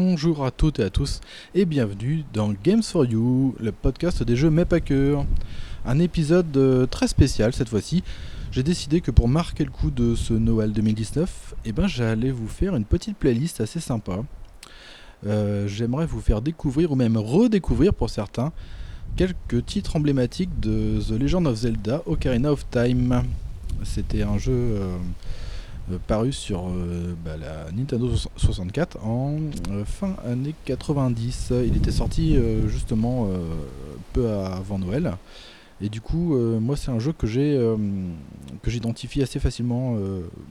Bonjour à toutes et à tous et bienvenue dans Games for You, le podcast des jeux mais pas que. Un épisode euh, très spécial cette fois-ci. J'ai décidé que pour marquer le coup de ce Noël 2019, eh ben, j'allais vous faire une petite playlist assez sympa. Euh, j'aimerais vous faire découvrir ou même redécouvrir pour certains quelques titres emblématiques de The Legend of Zelda Ocarina of Time. C'était un jeu euh, paru sur euh, bah, la Nintendo 64 en euh, fin année 90. Il était sorti justement peu avant Noël. Et du coup, moi, c'est un jeu que j'ai que j'identifie assez facilement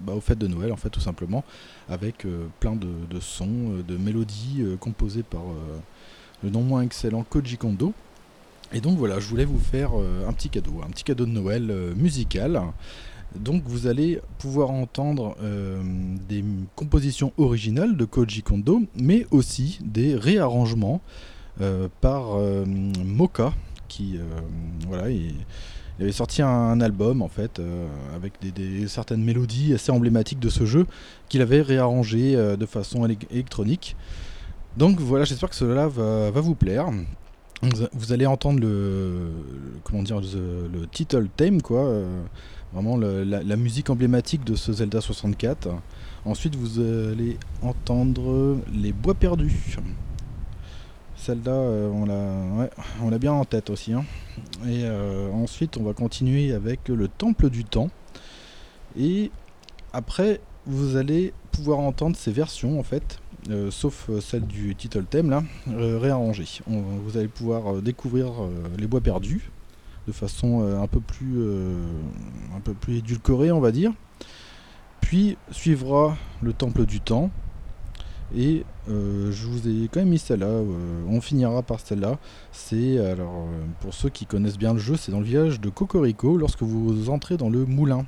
bah, au fait de Noël, en fait, tout simplement, avec plein de, de, sons, de mélodies composées par le non moins excellent Koji Kondo. Et donc voilà, je voulais vous faire un petit cadeau, un petit cadeau de Noël musical. Donc vous allez pouvoir entendre euh, des compositions originales de Koji Kondo, mais aussi des réarrangements euh, par euh, Moka, qui voilà, il, avait sorti un, album en fait avec certaines mélodies assez emblématiques de ce jeu qu'il avait réarrangé de façon électronique. Donc voilà, j'espère que cela va, vous plaire. Vous allez entendre le, comment dire le, le title theme quoi vraiment la, musique emblématique de ce Zelda 64. Ensuite, vous allez entendre les bois perdus. Celle-là, euh, on l'a bien en tête aussi. Hein. Et euh, ensuite, on va continuer avec le Temple du Temps. Et après, vous allez pouvoir entendre ces versions en fait, euh, sauf celle du title theme là, réarrangées. vous allez pouvoir découvrir les bois perdus de façon euh, un peu plus euh, un peu plus édulcorée on va dire. Puis suivra le temple du temps. Et euh, je vous ai quand même mis celle-là on finira par celle-là. C'est alors pour ceux qui connaissent bien le jeu c'est dans le village de Cocorico lorsque vous entrez dans le moulin.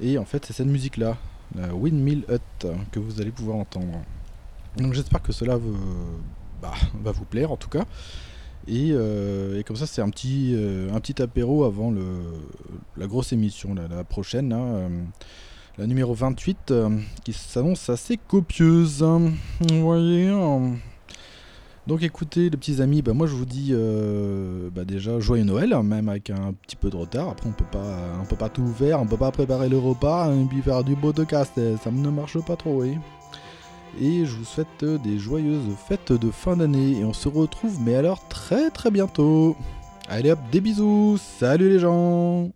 Et en fait c'est cette musique là la Windmill Hut que vous allez pouvoir entendre. Donc j'espère que cela bah, va vous plaire en tout cas euh, et, comme ça, c'est un petit, euh, un petit apéro avant la grosse émission, la, prochaine, euh, la numéro 28, qui s'annonce assez copieuse. Hein. vous voyez hein. donc écoutez les petits amis, bah, moi je vous dis bah, déjà joyeux Noël, même avec un petit peu de retard. Après on peut pas, on peut pas tout faire, on peut pas préparer le repas et puis faire du beau de casse, ça ne marche pas trop. Oui. Et je vous souhaite des joyeuses fêtes de fin d'année. Et on se retrouve, mais alors très très bientôt. Allez hop, des bisous. Salut les gens.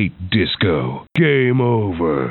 Hate disco. Game over.